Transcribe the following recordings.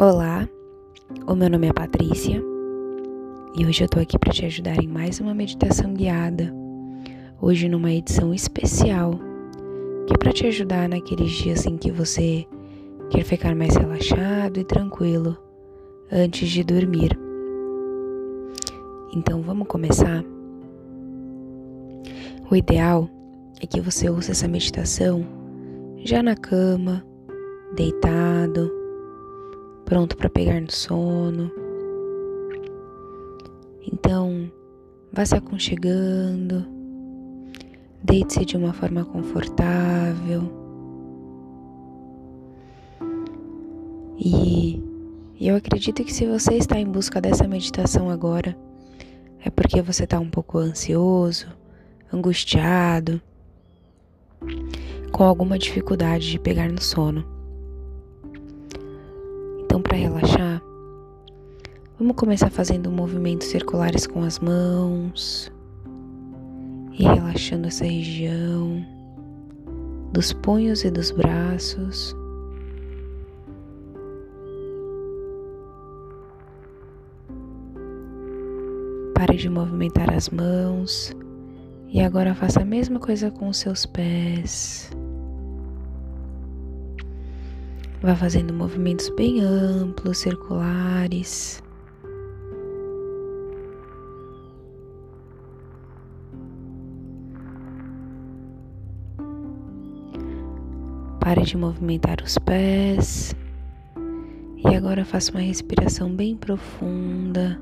Olá, o meu nome é Patrícia e hoje eu tô aqui para te ajudar em mais uma meditação guiada. Hoje numa edição especial que é para te ajudar naqueles dias em que você quer ficar mais relaxado e tranquilo antes de dormir. Então vamos começar? O ideal é que você use essa meditação já na cama, deitado pronto para pegar no sono. Então, vá se aconchegando, deite-se de uma forma confortável. E eu acredito que se você está em busca dessa meditação agora, é porque você está um pouco ansioso, angustiado, com alguma dificuldade de pegar no sono. Relaxar, vamos começar fazendo movimentos circulares com as mãos e relaxando essa região dos punhos e dos braços. Pare de movimentar as mãos e agora faça a mesma coisa com os seus pés. Vá fazendo movimentos bem amplos, circulares. Pare de movimentar os pés. E agora faça uma respiração bem profunda.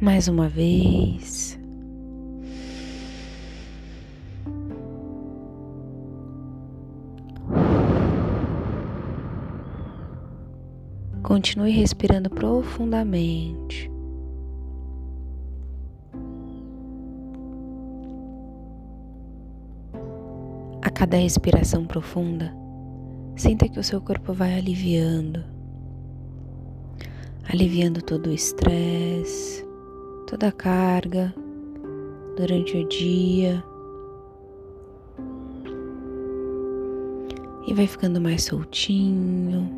Mais uma vez. Continue respirando profundamente. A cada respiração profunda, sinta que o seu corpo vai aliviando, aliviando todo o estresse, toda a carga durante o dia e vai ficando mais soltinho,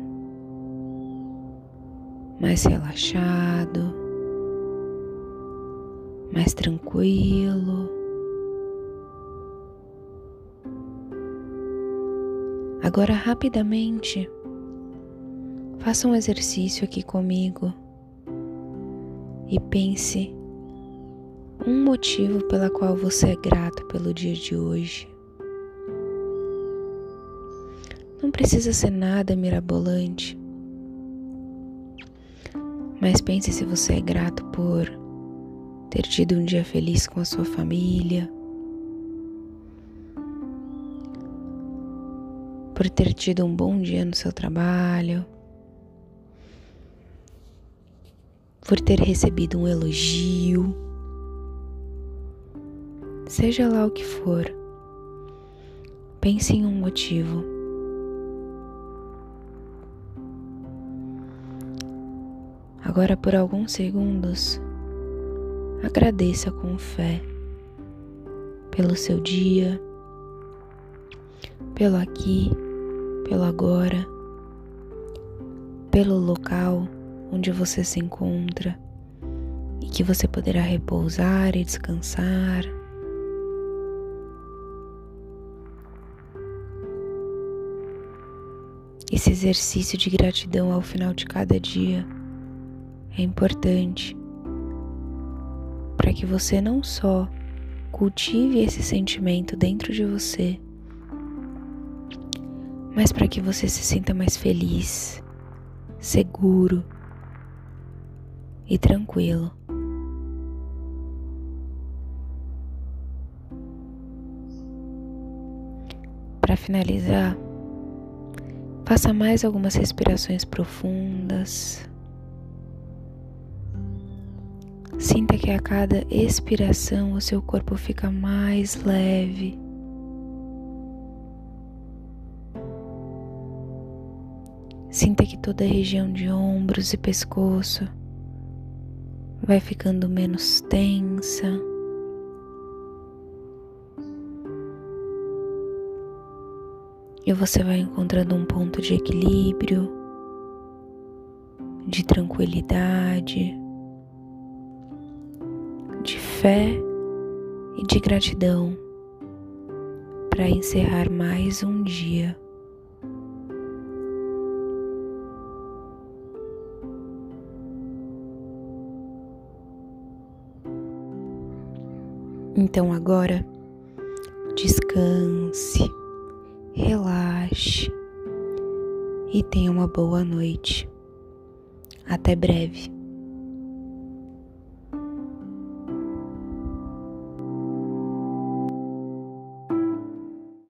mais relaxado, mais tranquilo. Agora, rapidamente, faça um exercício aqui comigo e pense um motivo pela qual você é grato pelo dia de hoje. Não precisa ser nada mirabolante, mas pense se você é grato por ter tido um dia feliz com a sua família, por ter tido um bom dia no seu trabalho, por ter recebido um elogio seja lá o que for, pense em um motivo. Agora, por alguns segundos, agradeça com fé pelo seu dia, pelo aqui, pelo agora, pelo local onde você se encontra e que você poderá repousar e descansar. Esse exercício de gratidão ao final de cada dia é importante para que você não só cultive esse sentimento dentro de você, mas para que você se sinta mais feliz, seguro e tranquilo. Para finalizar, Faça mais algumas respirações profundas. Sinta que a cada expiração o seu corpo fica mais leve. Sinta que toda a região de ombros e pescoço vai ficando menos tensa, e você vai encontrando um ponto de equilíbrio, de tranquilidade, de fé e de gratidão para encerrar mais um dia. Então agora descanse, relaxe e tenha uma boa noite. Até breve.